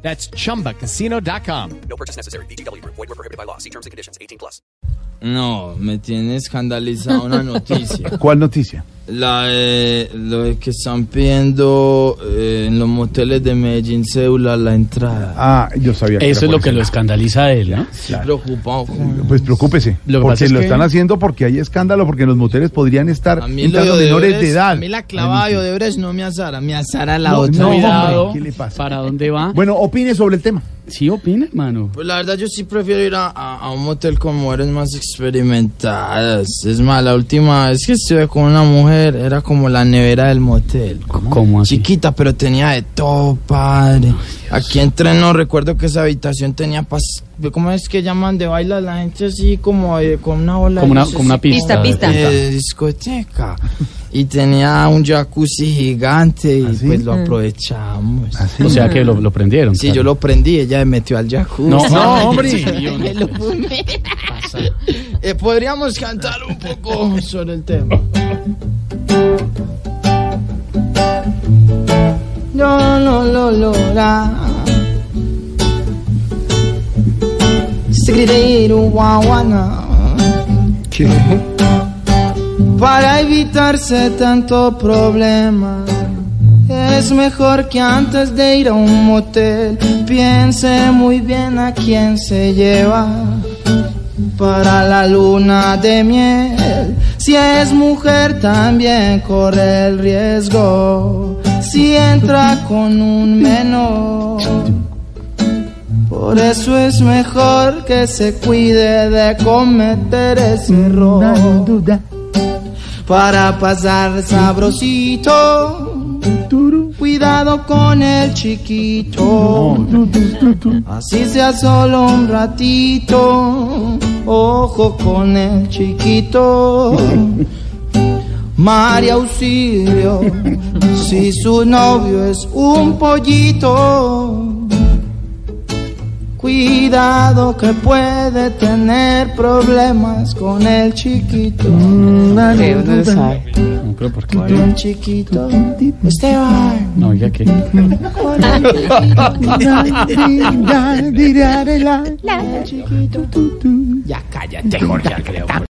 That's chumbacasino.com. No purchase necessary. BGW. Void were prohibited by law. See terms and conditions. 18 plus. No, me tiene escandalizado una noticia. ¿Cuál noticia? La de lo de que están pidiendo eh, en los moteles de Medellín cédula la entrada. Ah, yo sabía que Eso es lo que lo escandaliza a él, ¿no? Estoy preocupado con Pues preocúpese, Lo porque es lo que- están haciendo porque hay escándalo, porque en los moteles podrían estar A mí lo entrando de menores de edad. A mí la clavada de Odebrecht no me azara, me azara la No, otra. no, hombre, ¿qué le pasa? ¿Para dónde va? Bueno, opine sobre el tema. Sí, opina, hermano. Pues la verdad yo sí prefiero ir a, a- a un motel con mujeres más experimentadas. Es más, la última vez que estuve con una mujer era como la nevera del motel. ¿Cómo así? Chiquita, pero tenía de todo, padre. Aquí entré, no recuerdo que esa habitación tenía pas ¿Cómo es que llaman de baila la gente así como eh, con una bola Como de una, como una pista. Pista, pista. de discoteca? Y tenía un jacuzzi gigante y ¿Ah, sí? pues lo aprovechamos. O sea que lo, lo prendieron. Sí, yo lo prendí, ella me metió al jacuzzi. No, No, hombre. Eh, podríamos cantar un poco sobre el tema. No, no, lo, lo, la. Segredo, guaguana. Para evitarse tanto problema. Es mejor que antes de ir a un motel piense muy bien a quién se lleva para la luna de miel. Si es mujer también corre el riesgo. Si entra con un menor. Por eso es mejor que se cuide de cometer ese error. Para pasar sabrosito. Cuidado con el chiquito. Así sea solo un ratito. Ojo con el chiquito. María Auxilio, si su novio es un pollito. Cuidado que puede tener problemas con el chiquito. Creo, no lo sabe. No, pero ¿por qué? Con el chiquito. Esteban. No, oiga que. Con el chiquito. Ya cállate, Jorge Alfredo.